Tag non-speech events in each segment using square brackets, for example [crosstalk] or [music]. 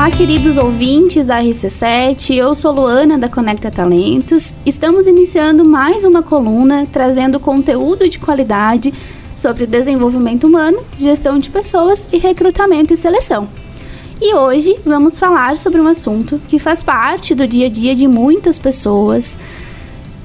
Olá, queridos ouvintes da RC7. Eu sou Luana da Conecta Talentos. Estamos iniciando mais uma coluna trazendo conteúdo de qualidade sobre desenvolvimento humano, gestão de pessoas e recrutamento e seleção. E hoje vamos falar sobre um assunto que faz parte do dia a dia de muitas pessoas.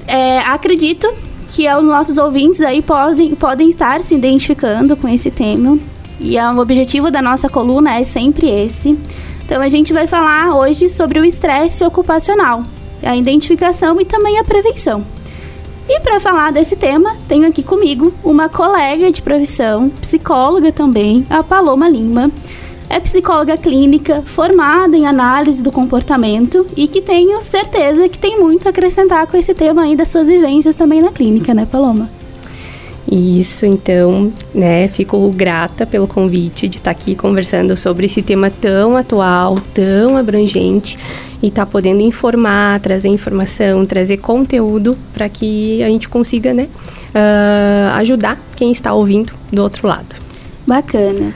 É, acredito que os nossos ouvintes aí podem, podem estar se identificando com esse tema. E o objetivo da nossa coluna é sempre esse então a gente vai falar hoje sobre o estresse ocupacional, a identificação e também a prevenção. E para falar desse tema, tenho aqui comigo uma colega de profissão, psicóloga também, a Paloma Lima. É psicóloga clínica, formada em análise do comportamento e que tenho certeza que tem muito a acrescentar com esse tema aí das suas vivências também na clínica, né, Paloma? Isso, então, né, fico grata pelo convite de estar aqui conversando sobre esse tema tão atual, tão abrangente e estar tá podendo informar, trazer informação, trazer conteúdo para que a gente consiga, né, uh, ajudar quem está ouvindo do outro lado. Bacana.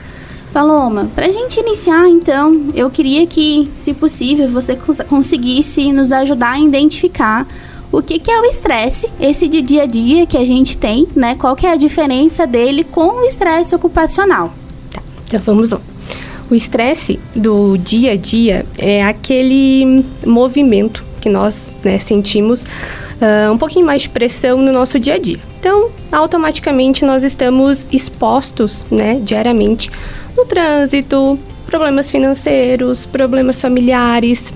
Paloma, para a gente iniciar, então, eu queria que, se possível, você conseguisse nos ajudar a identificar o que, que é o estresse, esse de dia a dia que a gente tem, né? Qual que é a diferença dele com o estresse ocupacional? Tá, então vamos lá. O estresse do dia a dia é aquele movimento que nós né, sentimos uh, um pouquinho mais de pressão no nosso dia a dia. Então, automaticamente nós estamos expostos, né, diariamente no trânsito, problemas financeiros, problemas familiares,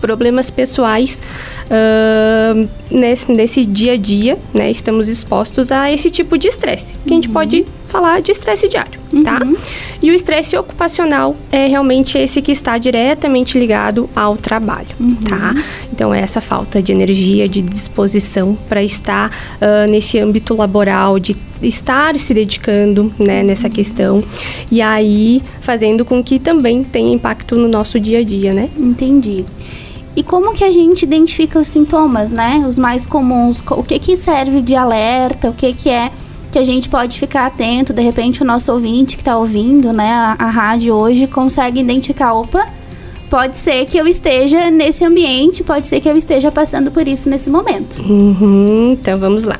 problemas pessoais uh, nesse, nesse dia a dia, né? Estamos expostos a esse tipo de estresse, que a gente uhum. pode falar de estresse diário, tá? uhum. tá? E o estresse ocupacional é realmente esse que está diretamente ligado ao trabalho, uhum. tá? Então, é essa falta de energia, de disposição para estar uh, nesse âmbito laboral, de estar se dedicando né, nessa questão e aí fazendo com que também tenha impacto no nosso dia a dia, né? Entendi. E como que a gente identifica os sintomas, né? Os mais comuns, o que que serve de alerta, o que que é que a gente pode ficar atento, de repente o nosso ouvinte que está ouvindo, né, a, a rádio hoje consegue identificar, opa, pode ser que eu esteja nesse ambiente, pode ser que eu esteja passando por isso nesse momento. Uhum, então vamos lá.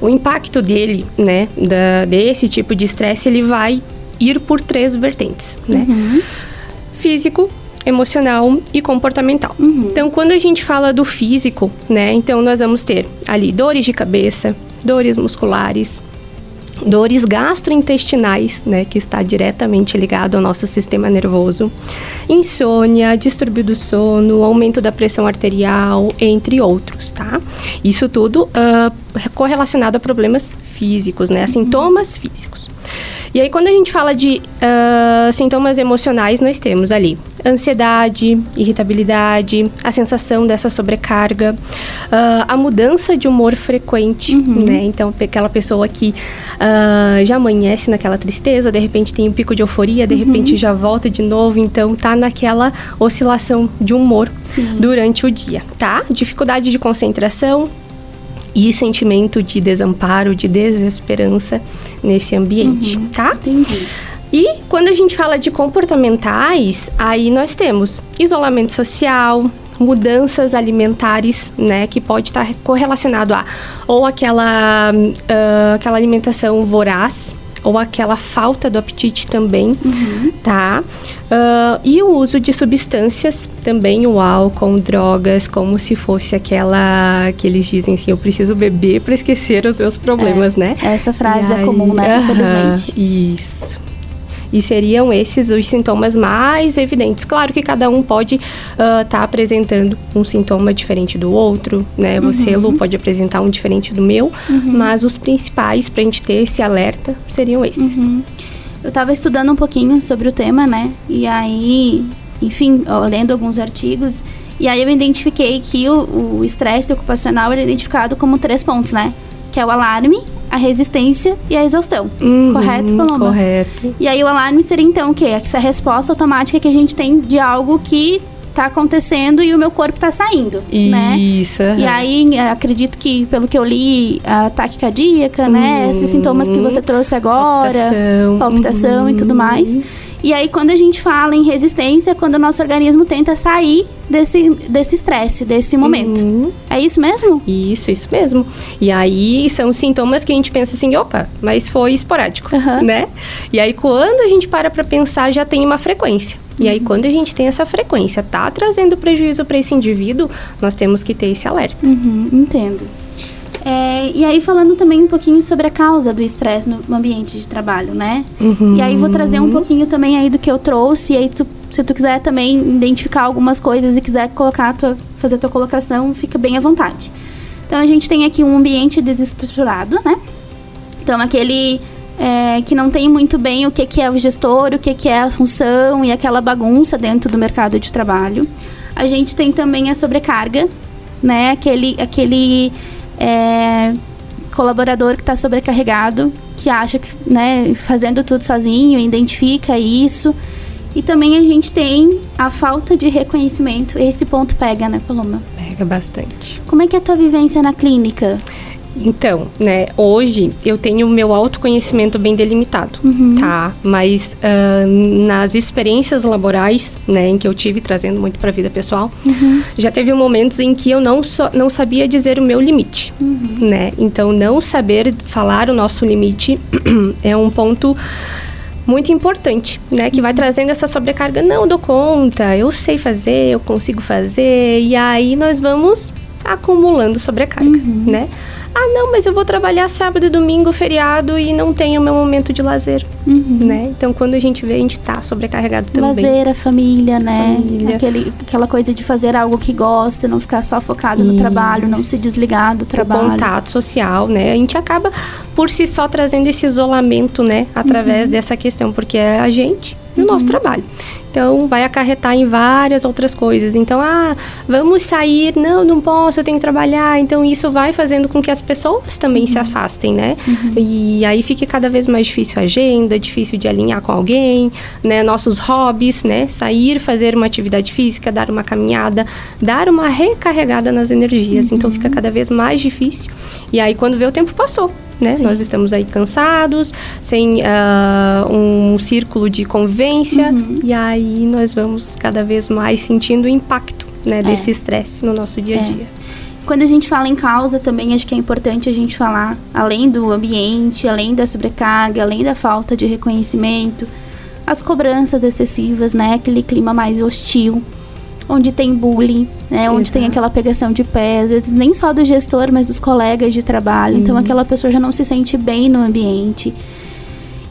O impacto dele, né, da, desse tipo de estresse, ele vai ir por três vertentes, né? Uhum. Físico, emocional e comportamental. Uhum. Então, quando a gente fala do físico, né, então nós vamos ter ali dores de cabeça, dores musculares, dores gastrointestinais, né, que está diretamente ligado ao nosso sistema nervoso, insônia, distúrbio do sono, aumento da pressão arterial, entre outros, tá? Isso tudo uh, correlacionado a problemas físicos, né, a sintomas físicos. E aí, quando a gente fala de uh, sintomas emocionais, nós temos ali ansiedade, irritabilidade, a sensação dessa sobrecarga, uh, a mudança de humor frequente, uhum. né? Então, aquela pessoa que uh, já amanhece naquela tristeza, de repente tem um pico de euforia, de uhum. repente já volta de novo, então tá naquela oscilação de humor Sim. durante o dia, tá? Dificuldade de concentração, e sentimento de desamparo, de desesperança nesse ambiente, uhum, tá? Entendi. E quando a gente fala de comportamentais, aí nós temos isolamento social, mudanças alimentares, né, que pode estar correlacionado a ou aquela uh, aquela alimentação voraz, ou aquela falta do apetite também, uhum. tá? Uh, e o uso de substâncias também, o álcool, drogas, como se fosse aquela que eles dizem assim, eu preciso beber para esquecer os meus problemas, é, né? Essa frase é comum, né? [laughs] Infelizmente. Isso. E seriam esses os sintomas mais evidentes. Claro que cada um pode estar uh, tá apresentando um sintoma diferente do outro, né? Você, uhum. Lu, pode apresentar um diferente do meu, uhum. mas os principais para a gente ter esse alerta seriam esses. Uhum. Eu estava estudando um pouquinho sobre o tema, né? E aí, enfim, lendo alguns artigos, e aí eu identifiquei que o estresse ocupacional é identificado como três pontos, né? Que é o alarme, a resistência e a exaustão. Uhum, correto, Paloma? Correto. E aí o alarme seria então o quê? Essa resposta automática que a gente tem de algo que tá acontecendo e o meu corpo tá saindo, né? Isso. Uhum. E aí, acredito que, pelo que eu li, ataque cardíaca, uhum. né? Esses sintomas que você trouxe agora, palpitação, palpitação uhum. e tudo uhum. mais. E aí, quando a gente fala em resistência, é quando o nosso organismo tenta sair desse desse estresse, desse momento. Uhum. É isso mesmo? Isso, isso mesmo. E aí são sintomas que a gente pensa assim, opa, mas foi esporádico, uhum. né? E aí quando a gente para para pensar, já tem uma frequência. E aí, uhum. quando a gente tem essa frequência, tá trazendo prejuízo para esse indivíduo, nós temos que ter esse alerta. Uhum, entendo. É, e aí falando também um pouquinho sobre a causa do estresse no ambiente de trabalho, né? Uhum. E aí vou trazer um pouquinho também aí do que eu trouxe, e aí tu, se tu quiser também identificar algumas coisas e quiser colocar tua, fazer a tua colocação, fica bem à vontade. Então a gente tem aqui um ambiente desestruturado, né? Então aquele é, que não tem muito bem o que, que é o gestor, o que, que é a função e aquela bagunça dentro do mercado de trabalho. A gente tem também a sobrecarga, né? Aquele, aquele é, colaborador que está sobrecarregado, que acha que, né, fazendo tudo sozinho, identifica isso. E também a gente tem a falta de reconhecimento. Esse ponto pega, né, Paloma? Pega bastante. Como é que é a tua vivência na clínica? Então, né, hoje eu tenho o meu autoconhecimento bem delimitado, uhum. tá? Mas uh, nas experiências laborais, né, em que eu tive trazendo muito para a vida pessoal, uhum. já teve momentos em que eu não, so, não sabia dizer o meu limite, uhum. né? Então, não saber falar o nosso limite [clears throat] é um ponto muito importante, né? Que vai uhum. trazendo essa sobrecarga. Não, dou conta, eu sei fazer, eu consigo fazer. E aí nós vamos acumulando sobrecarga, uhum. né? Ah, não, mas eu vou trabalhar sábado e domingo, feriado e não tenho meu momento de lazer, uhum. né? Então, quando a gente vê, a gente tá sobrecarregado também. Lazer, a família, né? Família. Aquele, aquela coisa de fazer algo que gosta, não ficar só focado Isso. no trabalho, não se desligar do trabalho. O contato social, né? A gente acaba, por si só, trazendo esse isolamento, né? Através uhum. dessa questão, porque é a gente e o uhum. nosso trabalho. Então, vai acarretar em várias outras coisas. Então, ah, vamos sair, não, não posso, eu tenho que trabalhar. Então, isso vai fazendo com que as pessoas também uhum. se afastem, né? Uhum. E aí fique cada vez mais difícil a agenda, difícil de alinhar com alguém, né? Nossos hobbies, né? Sair, fazer uma atividade física, dar uma caminhada, dar uma recarregada nas energias. Então, fica uhum. cada vez mais difícil. E aí, quando vê, o tempo passou né? Sim. Nós estamos aí cansados, sem uh, um círculo de convivência, uhum. e aí nós vamos cada vez mais sentindo o impacto né, é. desse estresse no nosso dia a é. dia. É. Quando a gente fala em causa, também acho que é importante a gente falar, além do ambiente, além da sobrecarga, além da falta de reconhecimento, as cobranças excessivas, né? Aquele clima mais hostil onde tem bullying, né? Onde tem aquela pegação de pés, às vezes nem só do gestor, mas dos colegas de trabalho. Então, uhum. Então aquela pessoa já não se sente bem no ambiente.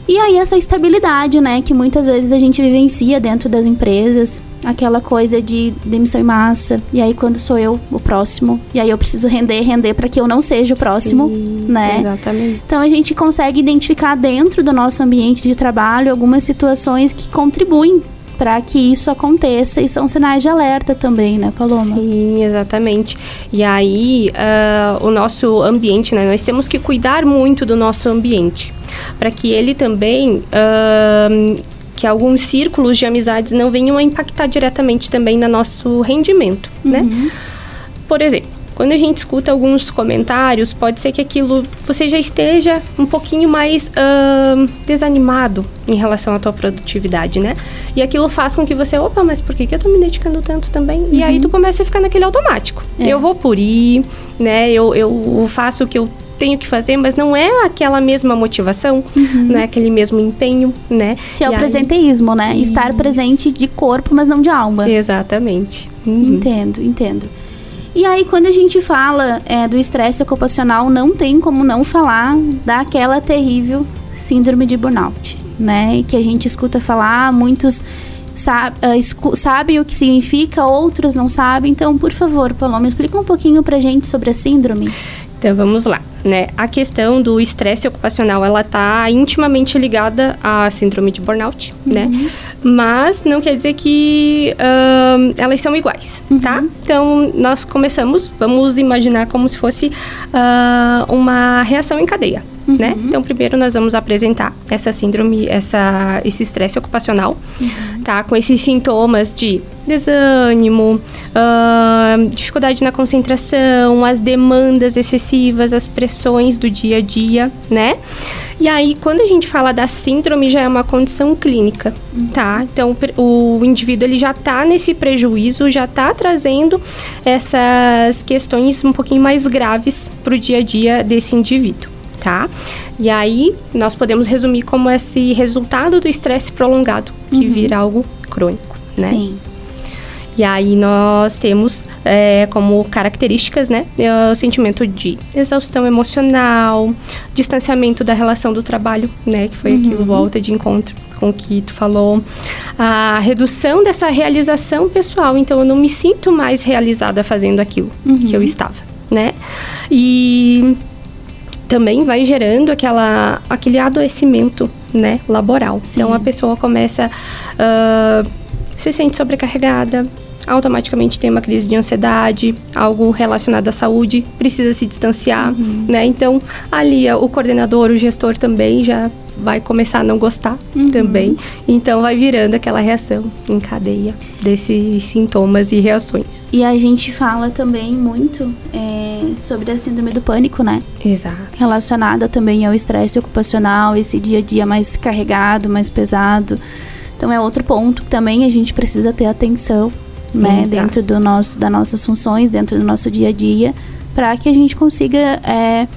E aí essa estabilidade, né, que muitas vezes a gente vivencia dentro das empresas, aquela coisa de demissão em massa, e aí quando sou eu o próximo, e aí eu preciso render, render para que eu não seja o próximo, Sim, né? Exatamente. Então a gente consegue identificar dentro do nosso ambiente de trabalho algumas situações que contribuem para que isso aconteça e são sinais de alerta também, né, Paloma? Sim, exatamente. E aí, uh, o nosso ambiente, né, nós temos que cuidar muito do nosso ambiente, para que ele também. Uh, que alguns círculos de amizades não venham a impactar diretamente também no nosso rendimento, né? uhum. né? Por exemplo, quando a gente escuta alguns comentários, pode ser que aquilo você já esteja um pouquinho mais uh, desanimado em relação à tua produtividade, né? E aquilo faz com que você, opa, mas por que, que eu tô me dedicando tanto também? Uhum. E aí tu começa a ficar naquele automático. É. Eu vou por ir, né? Eu, eu faço o que eu tenho que fazer, mas não é aquela mesma motivação, uhum. não é aquele mesmo empenho, né? Que é e o aí... presenteísmo, né? Estar presente de corpo, mas não de alma. Exatamente. Uhum. Entendo, entendo. E aí, quando a gente fala é, do estresse ocupacional, não tem como não falar daquela terrível síndrome de burnout, né? Que a gente escuta falar, muitos sabe, uh, sabem o que significa, outros não sabem. Então, por favor, Paloma, explica um pouquinho pra gente sobre a síndrome. Então vamos lá, né? A questão do estresse ocupacional, ela está intimamente ligada à síndrome de burnout, né? uhum. né? Mas não quer dizer que uh, elas são iguais, uhum. tá? Então nós começamos, vamos imaginar como se fosse uh, uma reação em cadeia, uhum. né? Então, primeiro nós vamos apresentar essa síndrome, essa, esse estresse ocupacional, uhum. tá? Com esses sintomas de desânimo, uh, dificuldade na concentração, as demandas excessivas, as pressões do dia a dia, né? E aí, quando a gente fala da síndrome, já é uma condição clínica, tá? Então, o indivíduo ele já tá nesse prejuízo, já tá trazendo essas questões um pouquinho mais graves para o dia a dia desse indivíduo. Tá? E aí nós podemos resumir como esse resultado do estresse prolongado que uhum. vira algo crônico, né? Sim. E aí nós temos é, como características, né, é, o sentimento de exaustão emocional, distanciamento da relação do trabalho, né, que foi uhum. aquilo volta de encontro com o que tu falou, a redução dessa realização pessoal. Então eu não me sinto mais realizada fazendo aquilo uhum. que eu estava, né? E também vai gerando aquela, aquele adoecimento, né, laboral. Sim. Então a pessoa começa uh, se sente sobrecarregada, automaticamente tem uma crise de ansiedade, algo relacionado à saúde, precisa se distanciar, uhum. né? Então, ali o coordenador, o gestor também já vai começar a não gostar uhum. também. Então vai virando aquela reação em cadeia desses sintomas e reações. E a gente fala também muito é, sobre a síndrome do pânico, né? Exato. Relacionada também ao estresse ocupacional, esse dia a dia mais carregado, mais pesado. Então é outro ponto que também a gente precisa ter atenção né, Exato. dentro do nosso, das nossas funções, dentro do nosso dia a dia, para que a gente consiga é,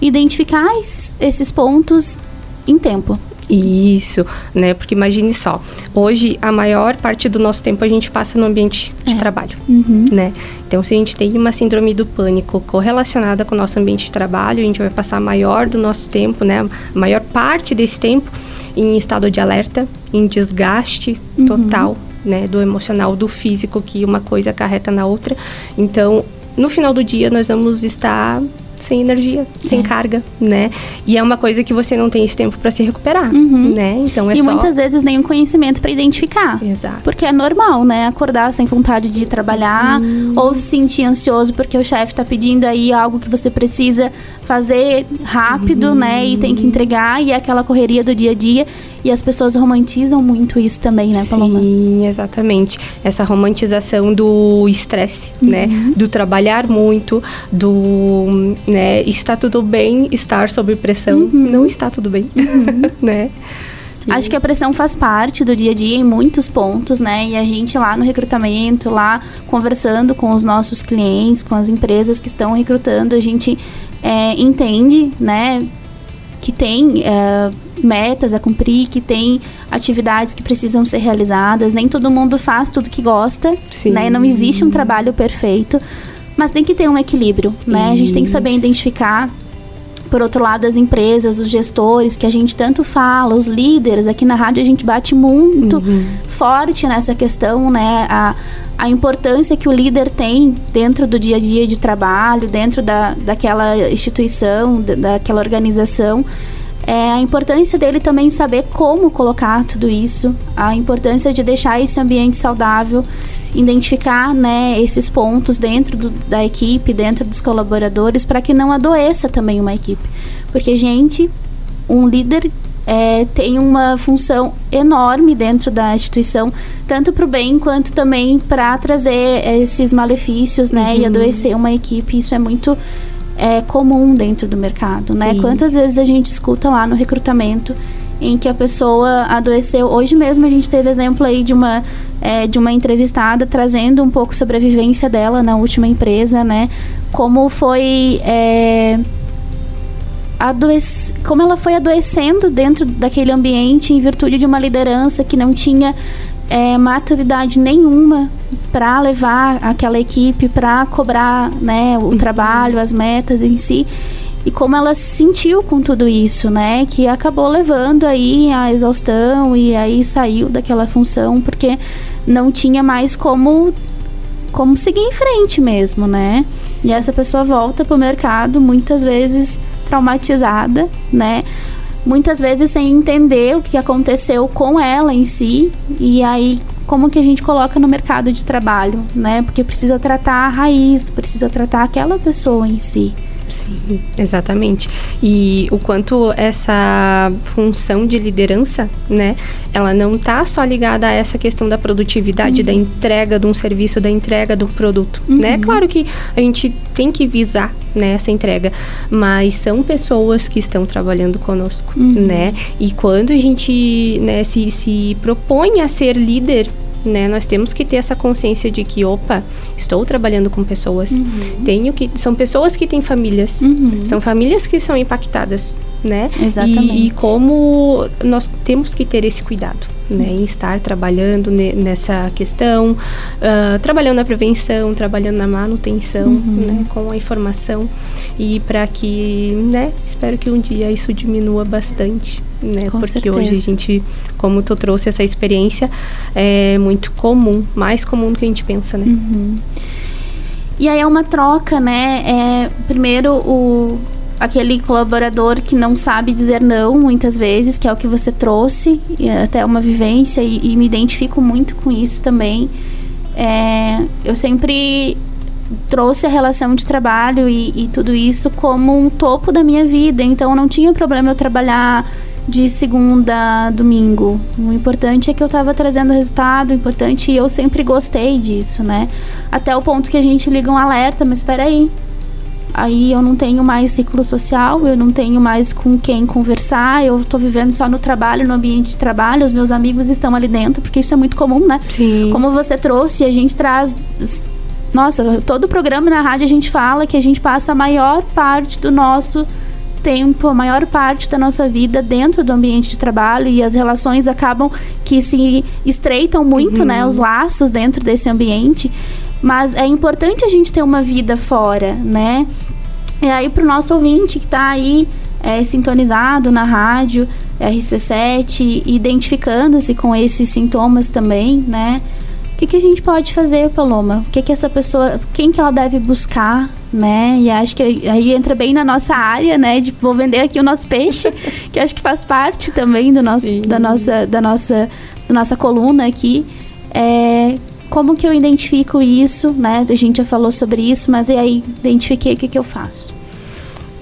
identificar esses, esses pontos em tempo. Isso, né? Porque imagine só, hoje a maior parte do nosso tempo a gente passa no ambiente de é. trabalho, uhum. né? Então, se a gente tem uma síndrome do pânico correlacionada com o nosso ambiente de trabalho, a gente vai passar a maior do nosso tempo, né? A maior parte desse tempo em estado de alerta, em desgaste uhum. total, né, do emocional, do físico, que uma coisa acarreta na outra. Então, no final do dia, nós vamos estar sem energia, sem é. carga, né? E é uma coisa que você não tem esse tempo para se recuperar, uhum. né? Então é e só... muitas vezes nenhum conhecimento para identificar. Exato. Porque é normal, né? Acordar sem vontade de trabalhar uhum. ou se sentir ansioso porque o chefe tá pedindo aí algo que você precisa fazer rápido, uhum. né? E tem que entregar e é aquela correria do dia a dia. E as pessoas romantizam muito isso também, né, Paloma? Sim, exatamente. Essa romantização do estresse, né? uhum. né? Do trabalhar muito, do, né? Está tudo bem estar sob pressão. Uhum. Não está tudo bem, uhum. [laughs] né? Acho que a pressão faz parte do dia a dia em muitos pontos, né? E a gente lá no recrutamento, lá conversando com os nossos clientes, com as empresas que estão recrutando, a gente é, entende, né? Que tem é, metas a cumprir, que tem atividades que precisam ser realizadas. Nem todo mundo faz tudo que gosta, Sim. né? Não existe um trabalho perfeito, mas tem que ter um equilíbrio, né? Isso. A gente tem que saber identificar por outro lado, as empresas, os gestores, que a gente tanto fala, os líderes, aqui na rádio a gente bate muito uhum. forte nessa questão, né? A, a importância que o líder tem dentro do dia a dia de trabalho, dentro da, daquela instituição, da, daquela organização é, a importância dele também saber como colocar tudo isso, a importância de deixar esse ambiente saudável, Sim. identificar né, esses pontos dentro do, da equipe, dentro dos colaboradores, para que não adoeça também uma equipe. Porque, gente, um líder é, tem uma função enorme dentro da instituição, tanto para o bem quanto também para trazer esses malefícios, né, uhum. e adoecer uma equipe. Isso é muito é, comum dentro do mercado, né? Sim. Quantas vezes a gente escuta lá no recrutamento em que a pessoa adoeceu. Hoje mesmo a gente teve exemplo aí de uma, é, de uma entrevistada trazendo um pouco sobre a vivência dela na última empresa, né? Como foi. É, adoece... Como ela foi adoecendo dentro daquele ambiente em virtude de uma liderança que não tinha é, maturidade nenhuma para levar aquela equipe para cobrar né, o trabalho, as metas em si. E como ela se sentiu com tudo isso, né? Que acabou levando aí a exaustão e aí saiu daquela função porque não tinha mais como como seguir em frente mesmo, né? E essa pessoa volta para o mercado muitas vezes traumatizada, né? muitas vezes sem entender o que aconteceu com ela em si e aí como que a gente coloca no mercado de trabalho, né? Porque precisa tratar a raiz, precisa tratar aquela pessoa em si, Sim, exatamente. E o quanto essa função de liderança, né, ela não está só ligada a essa questão da produtividade, uhum. da entrega de um serviço, da entrega do produto, né? uhum. né? Claro que a gente tem que visar né, essa entrega, mas são pessoas que estão trabalhando conosco, uhum. né? E quando a gente, né, se, se propõe a ser líder né? Nós temos que ter essa consciência de que, opa, estou trabalhando com pessoas, uhum. tenho que são pessoas que têm famílias, uhum. são famílias que são impactadas, né? Exatamente. E, e como nós temos que ter esse cuidado. Né, em estar trabalhando nessa questão, uh, trabalhando na prevenção, trabalhando na manutenção, uhum. né, com a informação e para que, né, espero que um dia isso diminua bastante, né? Com Porque certeza. hoje a gente, como tu trouxe essa experiência, é muito comum, mais comum do que a gente pensa, né? Uhum. E aí é uma troca, né? É, primeiro o aquele colaborador que não sabe dizer não muitas vezes, que é o que você trouxe, e até uma vivência e, e me identifico muito com isso também. É, eu sempre trouxe a relação de trabalho e, e, tudo isso como um topo da minha vida, então não tinha problema eu trabalhar de segunda a domingo. O importante é que eu estava trazendo resultado, o importante e eu sempre gostei disso, né? Até o ponto que a gente liga um alerta, mas espera aí. Aí eu não tenho mais ciclo social, eu não tenho mais com quem conversar, eu estou vivendo só no trabalho, no ambiente de trabalho, os meus amigos estão ali dentro, porque isso é muito comum, né? Sim. Como você trouxe, a gente traz nossa, todo o programa na rádio a gente fala que a gente passa a maior parte do nosso tempo, a maior parte da nossa vida dentro do ambiente de trabalho e as relações acabam que se estreitam muito, né, uhum. né, os laços dentro desse ambiente. Mas é importante a gente ter uma vida fora, né? E aí para o nosso ouvinte que está aí é, sintonizado na rádio RC7, identificando-se com esses sintomas também, né? O que, que a gente pode fazer, Paloma? O que, que essa pessoa, quem que ela deve buscar, né? E acho que aí entra bem na nossa área, né? De vou vender aqui o nosso peixe, [laughs] que acho que faz parte também do nosso, da nossa, da nossa, da nossa coluna aqui. É, como que eu identifico isso, né? A gente já falou sobre isso, mas e aí identifiquei o que, que eu faço?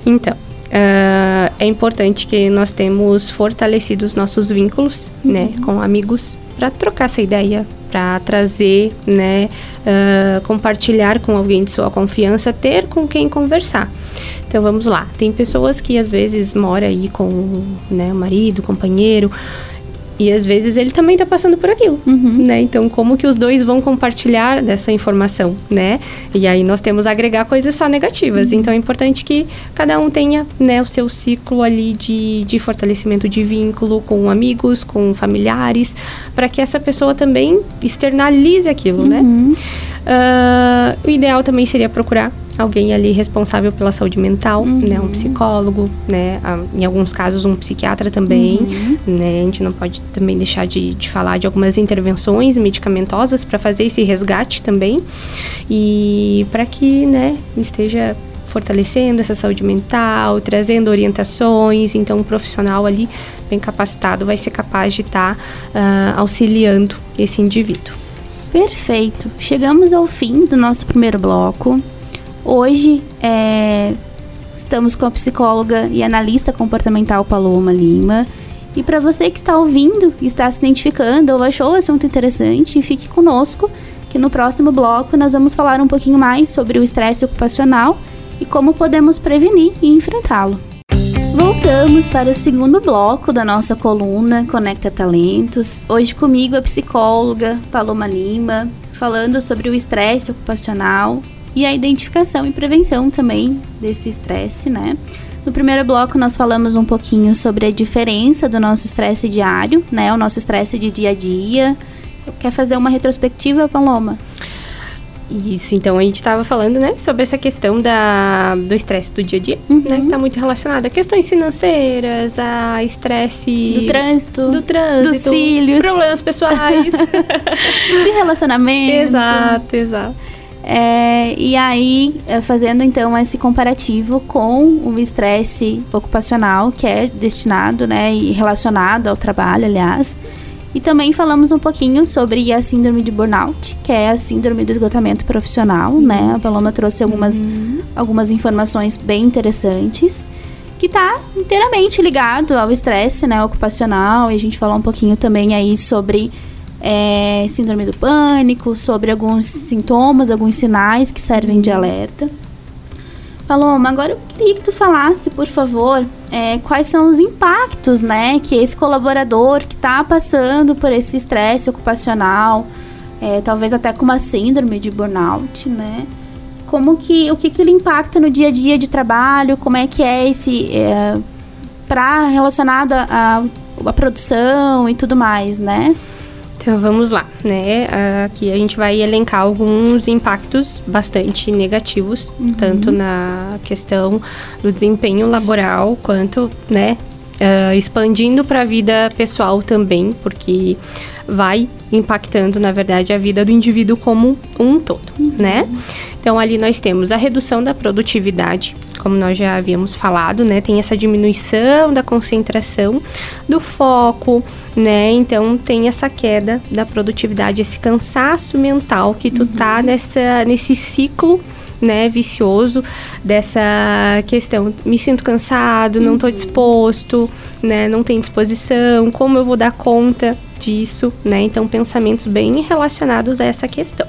Então, uh, é importante que nós temos fortalecido os nossos vínculos, né? uhum. né? Com amigos, para trocar essa ideia, para trazer, né, uh, compartilhar com alguém de sua confiança, ter com quem conversar. Então vamos lá, tem pessoas que às vezes mora aí com né, o marido, companheiro, e às vezes ele também está passando por aquilo, uhum. né? Então, como que os dois vão compartilhar dessa informação, né? E aí nós temos a agregar coisas só negativas. Uhum. Então, é importante que cada um tenha, né, o seu ciclo ali de, de fortalecimento de vínculo com amigos, com familiares, para que essa pessoa também externalize aquilo, né? uhum. né? Uh, o ideal também seria procurar alguém ali responsável pela saúde mental, uhum. né, um psicólogo, né, em alguns casos um psiquiatra também, uhum. né, a gente não pode também deixar de, de falar de algumas intervenções medicamentosas para fazer esse resgate também e para que, né, esteja fortalecendo essa saúde mental, trazendo orientações, então um profissional ali bem capacitado vai ser capaz de estar tá, uh, auxiliando esse indivíduo. Perfeito. Chegamos ao fim do nosso primeiro bloco. Hoje é, estamos com a psicóloga e analista comportamental Paloma Lima. E para você que está ouvindo, está se identificando ou achou o assunto interessante, fique conosco, que no próximo bloco nós vamos falar um pouquinho mais sobre o estresse ocupacional e como podemos prevenir e enfrentá-lo. Voltamos para o segundo bloco da nossa coluna Conecta Talentos. Hoje comigo a psicóloga Paloma Lima, falando sobre o estresse ocupacional e a identificação e prevenção também desse estresse, né? No primeiro bloco nós falamos um pouquinho sobre a diferença do nosso estresse diário, né? O nosso estresse de dia a dia. Quer fazer uma retrospectiva, Paloma? Isso, então a gente estava falando, né, sobre essa questão da, do estresse do dia a dia, uhum. né, que está muito relacionada a questões financeiras, a estresse... Do trânsito. Do trânsito. Dos filhos. Problemas pessoais. [laughs] de relacionamento. Exato, exato. É, e aí, é, fazendo então esse comparativo com o estresse ocupacional, que é destinado né, e relacionado ao trabalho, aliás. E também falamos um pouquinho sobre a síndrome de burnout, que é a síndrome do esgotamento profissional, né? A Paloma trouxe algumas, uhum. algumas informações bem interessantes, que está inteiramente ligado ao estresse, né, ocupacional, e a gente falou um pouquinho também aí sobre é, síndrome do pânico, sobre alguns sintomas, alguns sinais que servem de alerta. Paloma, agora eu queria que tu falasse, por favor, é, quais são os impactos, né, que esse colaborador que está passando por esse estresse ocupacional, é, talvez até com uma síndrome de burnout, né, como que, o que que ele impacta no dia a dia de trabalho, como é que é esse, é, para relacionado a produção e tudo mais, né? Então vamos lá, né? Aqui a gente vai elencar alguns impactos bastante negativos, uhum. tanto na questão do desempenho laboral quanto, né, uh, expandindo para a vida pessoal também, porque vai impactando, na verdade, a vida do indivíduo como um todo, uhum. né? Então ali nós temos a redução da produtividade, como nós já havíamos falado, né? Tem essa diminuição da concentração, do foco, né? Então tem essa queda da produtividade, esse cansaço mental que tu uhum. tá nessa nesse ciclo né, vicioso dessa questão. Me sinto cansado, não estou uhum. disposto, né, não tenho disposição, como eu vou dar conta disso, né? Então pensamentos bem relacionados a essa questão.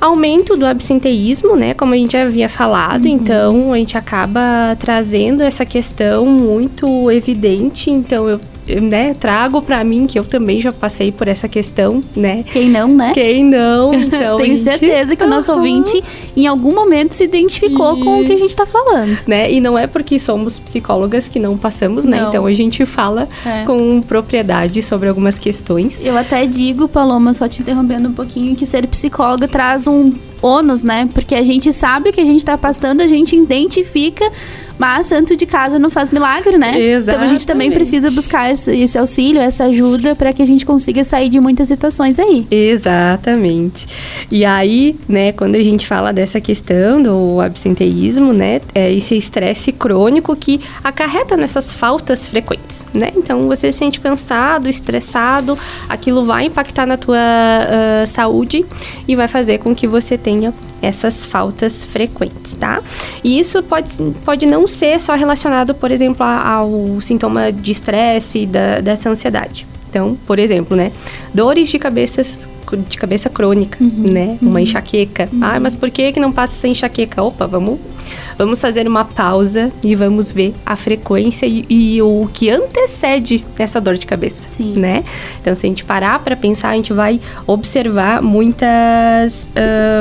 Aumento do absenteísmo, né? Como a gente já havia falado, uhum. então a gente acaba trazendo essa questão muito evidente. Então eu né, trago para mim que eu também já passei por essa questão, né? Quem não, né? Quem não, [laughs] então. Tenho gente... certeza que o nosso ouvinte em algum momento se identificou Isso. com o que a gente tá falando. Né? E não é porque somos psicólogas que não passamos, né? Então a gente fala é. com propriedade sobre algumas questões. Eu até digo, Paloma, só te interrompendo um pouquinho, que ser psicóloga traz um ônus, né? Porque a gente sabe o que a gente tá passando, a gente identifica mas santo de casa não faz milagre, né? Exatamente. Então a gente também precisa buscar esse, esse auxílio, essa ajuda para que a gente consiga sair de muitas situações aí. Exatamente. E aí, né, quando a gente fala dessa questão do absenteísmo, né, é esse estresse crônico que acarreta nessas faltas frequentes, né? Então você se sente cansado, estressado, aquilo vai impactar na tua uh, saúde e vai fazer com que você tenha essas faltas frequentes, tá? E isso pode, pode não ser só relacionado, por exemplo, ao sintoma de estresse, da, dessa ansiedade. Então, por exemplo, né, dores de cabeça de cabeça crônica, uhum, né? Uhum. Uma enxaqueca. Uhum. Ah, mas por que que não passa essa enxaqueca? Opa, vamos vamos fazer uma pausa e vamos ver a frequência e, e o que antecede essa dor de cabeça, Sim. né? Então, se a gente parar para pensar, a gente vai observar muitas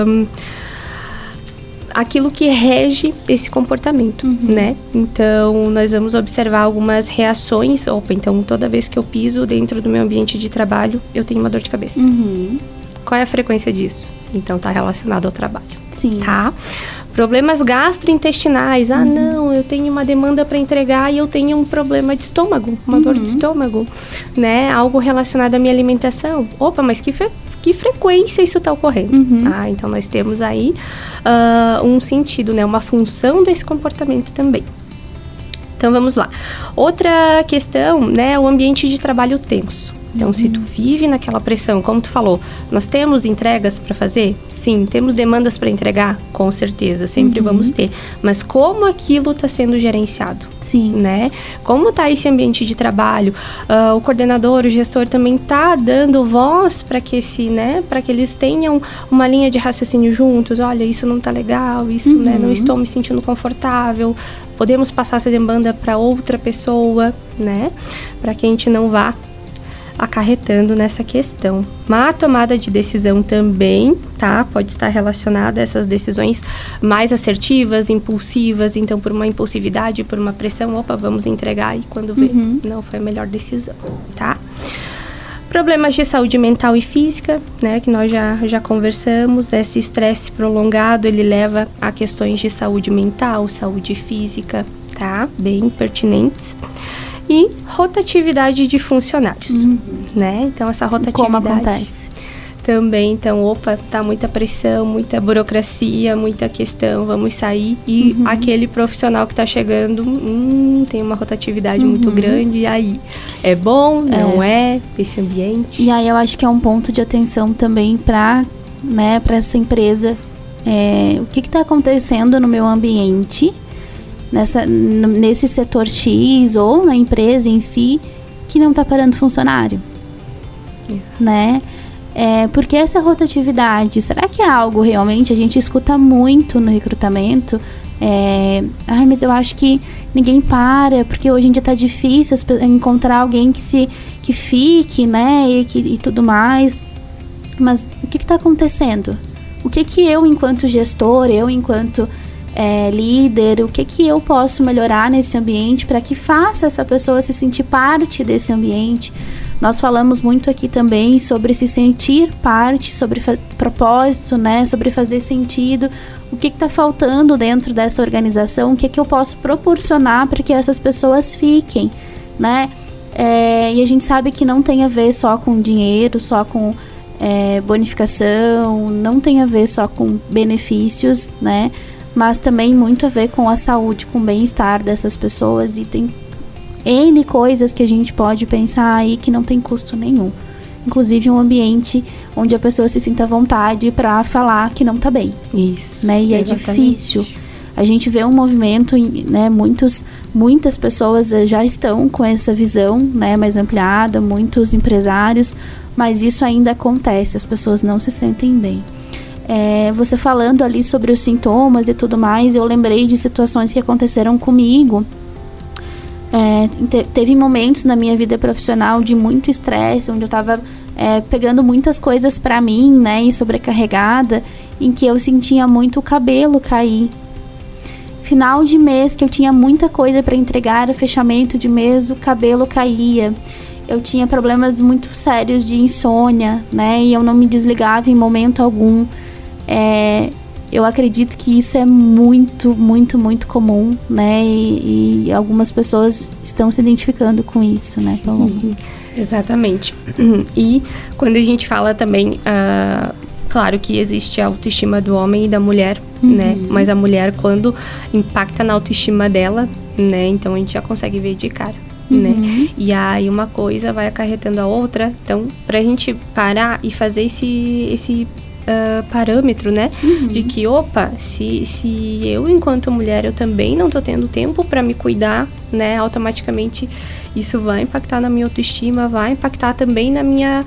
um, aquilo que rege esse comportamento, uhum. né? Então, nós vamos observar algumas reações. Opa, então toda vez que eu piso dentro do meu ambiente de trabalho, eu tenho uma dor de cabeça. Uhum. Qual é a frequência disso? Então, está relacionado ao trabalho. Sim. Tá? Problemas gastrointestinais. Ah, uhum. não, eu tenho uma demanda para entregar e eu tenho um problema de estômago, uma dor de uhum. estômago, né? Algo relacionado à minha alimentação. Opa, mas que que frequência isso está ocorrendo. Uhum. Ah, então nós temos aí uh, um sentido, né, uma função desse comportamento também. Então vamos lá. Outra questão, né, o ambiente de trabalho tenso. Então, uhum. se tu vive naquela pressão, como tu falou, nós temos entregas para fazer? Sim. Temos demandas para entregar? Com certeza, sempre uhum. vamos ter. Mas como aquilo está sendo gerenciado? Sim. Né? Como está esse ambiente de trabalho? Uh, o coordenador, o gestor também está dando voz para que esse, né, para que eles tenham uma linha de raciocínio juntos. Olha, isso não está legal, isso, uhum. né, não uhum. estou me sentindo confortável. Podemos passar essa demanda para outra pessoa, né? Para que a gente não vá acarretando nessa questão. A tomada de decisão também, tá? Pode estar relacionada a essas decisões mais assertivas, impulsivas, então por uma impulsividade, por uma pressão, opa, vamos entregar e quando vê, uhum. não foi a melhor decisão, tá? Problemas de saúde mental e física, né, que nós já, já conversamos, esse estresse prolongado, ele leva a questões de saúde mental, saúde física, tá? Bem pertinentes e rotatividade de funcionários, uhum. né? Então essa rotatividade. Como acontece? também, então, opa, tá muita pressão, muita burocracia, muita questão, vamos sair. E uhum. aquele profissional que tá chegando, hum, tem uma rotatividade uhum. muito grande, e aí? É bom, não é. é, esse ambiente? E aí eu acho que é um ponto de atenção também para né, pra essa empresa. É, o que está acontecendo no meu ambiente, nessa, nesse setor X ou na empresa em si, que não está parando funcionário? Né? É, porque essa rotatividade, será que é algo realmente? A gente escuta muito no recrutamento. É, Ai, mas eu acho que ninguém para, porque hoje em dia tá difícil encontrar alguém que se que fique, né? E, que, e tudo mais. Mas o que está acontecendo? O que que eu, enquanto gestor, eu enquanto é, líder, o que que eu posso melhorar nesse ambiente para que faça essa pessoa se sentir parte desse ambiente? Nós falamos muito aqui também sobre se sentir parte, sobre propósito, né? Sobre fazer sentido. O que está faltando dentro dessa organização? O que, que eu posso proporcionar para que essas pessoas fiquem, né? É, e a gente sabe que não tem a ver só com dinheiro, só com é, bonificação, não tem a ver só com benefícios, né? Mas também muito a ver com a saúde, com o bem-estar dessas pessoas e tem N coisas que a gente pode pensar aí que não tem custo nenhum. Inclusive um ambiente onde a pessoa se sinta à vontade para falar que não tá bem. Isso. Né? E é exatamente. é difícil. A gente vê um movimento, né, muitos, muitas pessoas eh, já estão com essa visão, né, mais ampliada, muitos empresários, mas isso ainda acontece, as pessoas não se sentem bem. É, você falando ali sobre os sintomas e tudo mais, eu lembrei de situações que aconteceram comigo é, teve momentos na minha vida profissional de muito estresse, onde eu estava é, pegando muitas coisas para mim, né, e sobrecarregada, em que eu sentia muito o cabelo cair. Final de mês que eu tinha muita coisa para entregar, fechamento de mês, o cabelo caía. Eu tinha problemas muito sérios de insônia, né, e eu não me desligava em momento algum. É, eu acredito que isso é muito, muito, muito comum, né? E, e algumas pessoas estão se identificando com isso, né? Sim, exatamente. E quando a gente fala também, uh, claro que existe a autoestima do homem e da mulher, uhum. né? Mas a mulher, quando impacta na autoestima dela, né? Então a gente já consegue ver de cara. Né? Uhum. Né? E aí uma coisa vai acarretando a outra. Então, pra gente parar e fazer esse, esse uh, parâmetro, né? Uhum. De que, opa, se, se eu, enquanto mulher, eu também não tô tendo tempo para me cuidar, né? Automaticamente isso vai impactar na minha autoestima, vai impactar também na minha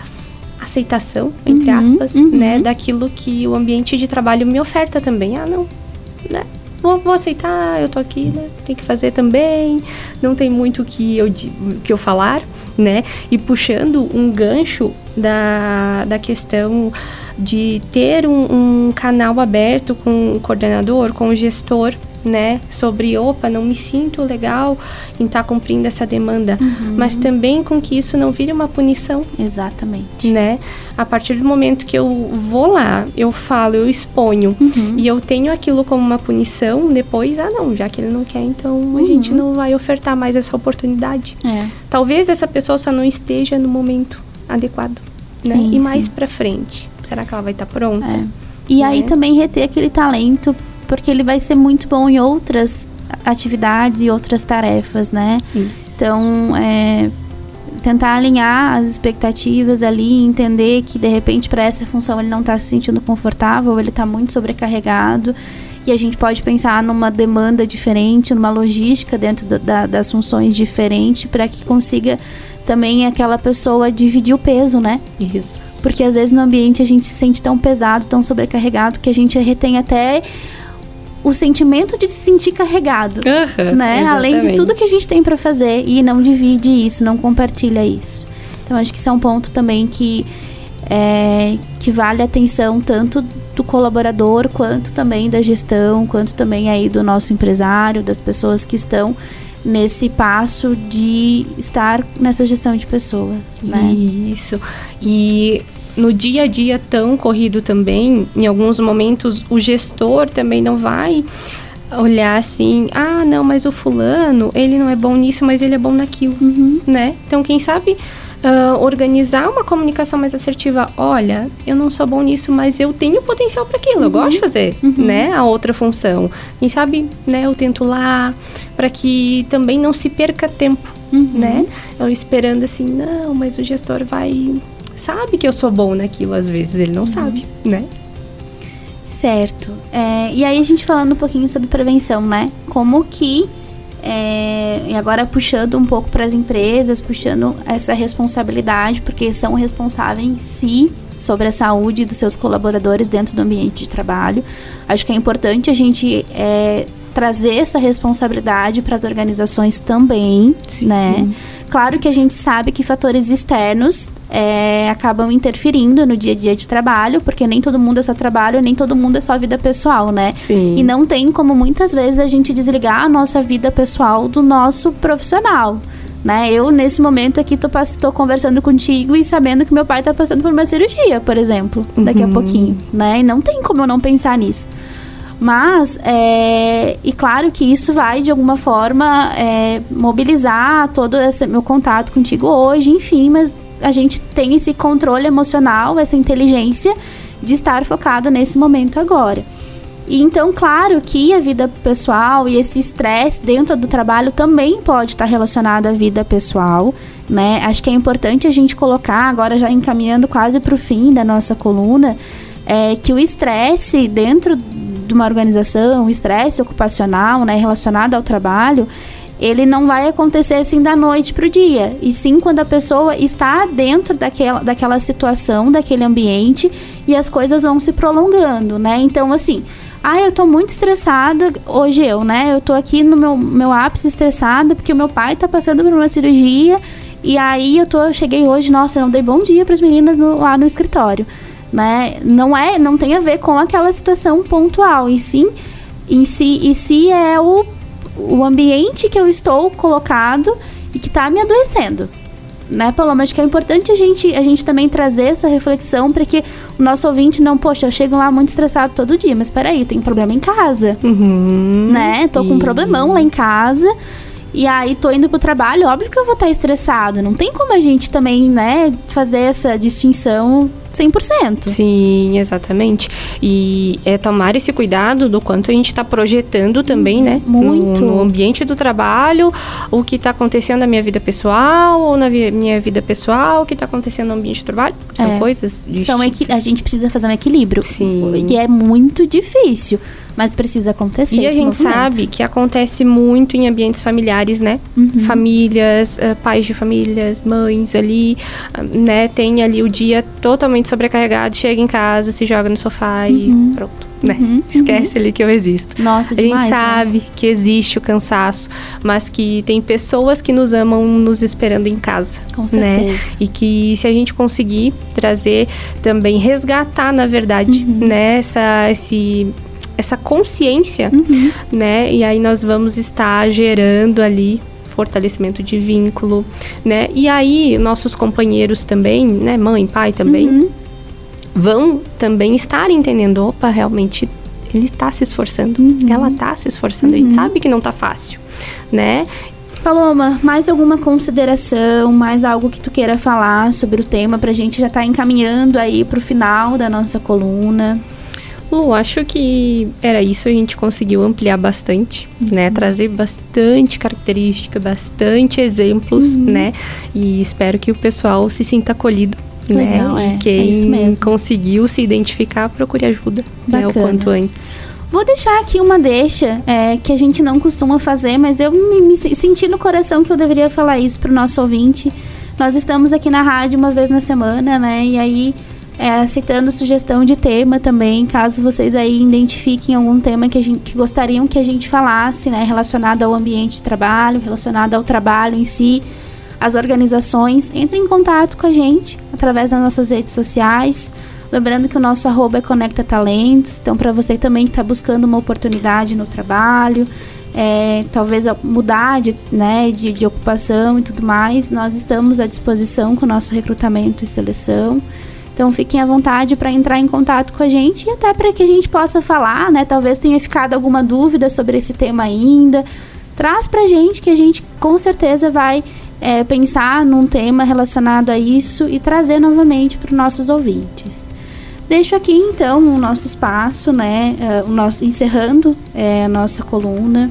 aceitação, entre uhum, aspas, uhum. né? Daquilo que o ambiente de trabalho me oferta também. Ah, não, né? Vou, vou, aceitar, eu tô aqui, né? Tem que fazer também, não tem muito que eu, que eu falar, né? E puxando um gancho da, da questão de ter um, um canal aberto com o coordenador, com o gestor, né, sobre opa, não me sinto legal em estar tá cumprindo essa demanda, uhum. mas também com que isso não vire uma punição. Exatamente. Né? A partir do momento que eu vou lá, eu falo, eu exponho uhum. e eu tenho aquilo como uma punição, depois, ah não, já que ele não quer, então uhum. a gente não vai ofertar mais essa oportunidade. É. Talvez essa pessoa só não esteja no momento adequado, né? Sim, e mais para frente será que ela vai estar tá pronta? É. E né? aí também reter aquele talento, porque ele vai ser muito bom em outras atividades e outras tarefas, né? Isso. Então, é, tentar alinhar as expectativas ali, entender que de repente para essa função ele não está se sentindo confortável, ele está muito sobrecarregado e a gente pode pensar numa demanda diferente, numa logística dentro da, da, das funções diferente para que consiga também aquela pessoa dividir o peso, né? Isso. Porque às vezes no ambiente a gente se sente tão pesado, tão sobrecarregado, que a gente retém até o sentimento de se sentir carregado, uhum, né? Exatamente. Além de tudo que a gente tem para fazer e não divide isso, não compartilha isso. Então acho que isso é um ponto também que é, que vale a atenção tanto do colaborador quanto também da gestão, quanto também aí do nosso empresário, das pessoas que estão nesse passo de estar nessa gestão de pessoas, né? Isso. E no dia a dia tão corrido também, em alguns momentos o gestor também não vai olhar assim, ah, não, mas o fulano, ele não é bom nisso, mas ele é bom naquilo, uhum. né? Então, quem sabe uh, organizar uma comunicação mais assertiva. Olha, eu não sou bom nisso, mas eu tenho potencial para aquilo. Uhum. Eu gosto de fazer, uhum. né? A outra função. Quem sabe, né? Eu tento lá para que também não se perca tempo, uhum. né? Eu esperando assim, não, mas o gestor vai sabe que eu sou bom naquilo às vezes ele não uhum. sabe, né? Certo. É, e aí a gente falando um pouquinho sobre prevenção, né? Como que é, e agora puxando um pouco para as empresas, puxando essa responsabilidade, porque são responsáveis sim sobre a saúde dos seus colaboradores dentro do ambiente de trabalho. Acho que é importante a gente é, trazer essa responsabilidade para as organizações também, sim. né? Claro que a gente sabe que fatores externos é, acabam interferindo no dia a dia de trabalho, porque nem todo mundo é só trabalho, nem todo mundo é só vida pessoal, né? Sim. E não tem como muitas vezes a gente desligar a nossa vida pessoal do nosso profissional. Né? Eu, nesse momento aqui, tô, tô conversando contigo e sabendo que meu pai tá passando por uma cirurgia, por exemplo, daqui uhum. a pouquinho, né? E não tem como eu não pensar nisso. Mas, é, e claro que isso vai de alguma forma é, mobilizar todo esse meu contato contigo hoje, enfim, mas a gente tem esse controle emocional, essa inteligência de estar focado nesse momento agora. E então, claro que a vida pessoal e esse estresse dentro do trabalho também pode estar relacionado à vida pessoal, né? Acho que é importante a gente colocar, agora já encaminhando quase para o fim da nossa coluna, é, que o estresse dentro de uma organização, estresse ocupacional, né, relacionado ao trabalho, ele não vai acontecer assim da noite para o dia. E sim quando a pessoa está dentro daquela, daquela situação, daquele ambiente, e as coisas vão se prolongando, né? Então, assim, ah, eu tô muito estressada, hoje eu, né? Eu tô aqui no meu, meu ápice estressada, porque o meu pai tá passando por uma cirurgia, e aí eu tô, eu cheguei hoje, nossa, eu não dei bom dia para as meninas no, lá no escritório né? Não é, não tem a ver com aquela situação pontual, e sim, em si, e se é o, o ambiente que eu estou colocado e que está me adoecendo. Né, Paloma? Acho que é importante a gente, a gente também trazer essa reflexão para que o nosso ouvinte não, poxa, eu chego lá muito estressado todo dia, mas peraí, tem problema em casa. Uhum, né? Tô com um problemão lá em casa. E aí tô indo pro trabalho, óbvio que eu vou estar estressado. Não tem como a gente também, né, fazer essa distinção 100%. Sim, exatamente. E é tomar esse cuidado do quanto a gente está projetando também, né? Muito. No, no, ambiente do trabalho, o que está acontecendo na minha vida pessoal, ou na minha vida pessoal, o que está acontecendo no ambiente do trabalho. São é. coisas distintas. São A gente precisa fazer um equilíbrio. Sim. E é muito difícil mas precisa acontecer. E a gente movimento. sabe que acontece muito em ambientes familiares, né? Uhum. Famílias, uh, pais de famílias, mães ali, uh, né? Tem ali o dia totalmente sobrecarregado, chega em casa, se joga no sofá uhum. e pronto. Né? Uhum, Esquece uhum. ali que eu existo. Nossa, demais, A gente sabe né? que existe o cansaço, mas que tem pessoas que nos amam nos esperando em casa. Com né? certeza. Né? E que se a gente conseguir trazer também, resgatar, na verdade, uhum. né? Essa, esse essa consciência, uhum. né? E aí nós vamos estar gerando ali fortalecimento de vínculo, né? E aí nossos companheiros também, né, mãe, pai também, uhum. vão também estar entendendo, opa, realmente ele está se esforçando, uhum. ela está se esforçando, a gente uhum. sabe que não está fácil, né? Paloma, mais alguma consideração, mais algo que tu queira falar sobre o tema pra gente já tá encaminhando aí pro final da nossa coluna? Lu, acho que era isso, a gente conseguiu ampliar bastante, né? Uhum. Trazer bastante característica, bastante exemplos, uhum. né? E espero que o pessoal se sinta acolhido. Né? Legal, né? E é, quem é conseguiu se identificar, procure ajuda né? o quanto antes. Vou deixar aqui uma deixa é, que a gente não costuma fazer, mas eu me, me senti no coração que eu deveria falar isso para o nosso ouvinte. Nós estamos aqui na rádio uma vez na semana, né? E aí é, aceitando sugestão de tema também, caso vocês aí identifiquem algum tema que, a gente, que gostariam que a gente falasse, né, relacionado ao ambiente de trabalho, relacionado ao trabalho em si, as organizações, entre em contato com a gente através das nossas redes sociais. Lembrando que o nosso arroba é Conecta Talentos, então para você também que está buscando uma oportunidade no trabalho, é, talvez mudar de, né, de, de ocupação e tudo mais, nós estamos à disposição com o nosso recrutamento e seleção. Então fiquem à vontade para entrar em contato com a gente e até para que a gente possa falar, né? Talvez tenha ficado alguma dúvida sobre esse tema ainda. Traz para a gente que a gente com certeza vai é, pensar num tema relacionado a isso e trazer novamente para os nossos ouvintes. Deixo aqui então o nosso espaço, né? Uh, o nosso, encerrando é, a nossa coluna.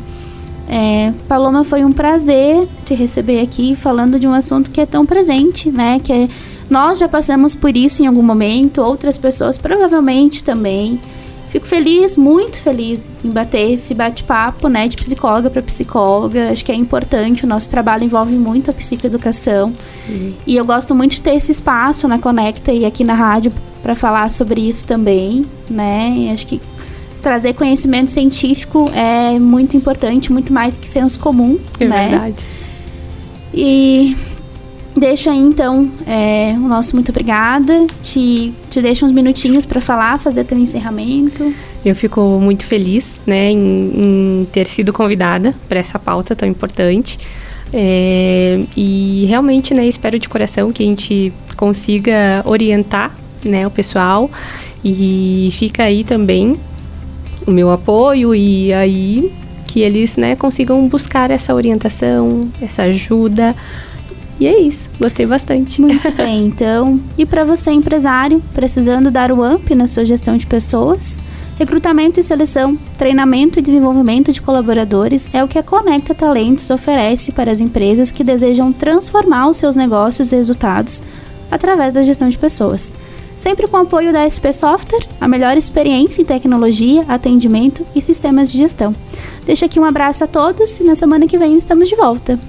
É, Paloma, foi um prazer te receber aqui falando de um assunto que é tão presente, né? Que é, nós já passamos por isso em algum momento, outras pessoas provavelmente também. Fico feliz, muito feliz em bater esse bate-papo, né, de psicóloga para psicóloga. Acho que é importante, o nosso trabalho envolve muito a psicoeducação. Sim. E eu gosto muito de ter esse espaço na Conecta e aqui na rádio para falar sobre isso também, né? E acho que trazer conhecimento científico é muito importante, muito mais que senso comum, é né? verdade. E deixo aí então é, o nosso muito obrigada. Te, te deixo uns minutinhos para falar, fazer teu encerramento. Eu fico muito feliz, né, em, em ter sido convidada para essa pauta tão importante. É, e realmente, né, espero de coração que a gente consiga orientar, né, o pessoal. E fica aí também o meu apoio e aí que eles, né, consigam buscar essa orientação, essa ajuda e é isso, gostei bastante. Muito bem, então. E para você, empresário, precisando dar o UMP na sua gestão de pessoas, recrutamento e seleção, treinamento e desenvolvimento de colaboradores é o que a Conecta Talentos oferece para as empresas que desejam transformar os seus negócios e resultados através da gestão de pessoas. Sempre com o apoio da SP Software, a melhor experiência em tecnologia, atendimento e sistemas de gestão. Deixo aqui um abraço a todos e na semana que vem estamos de volta.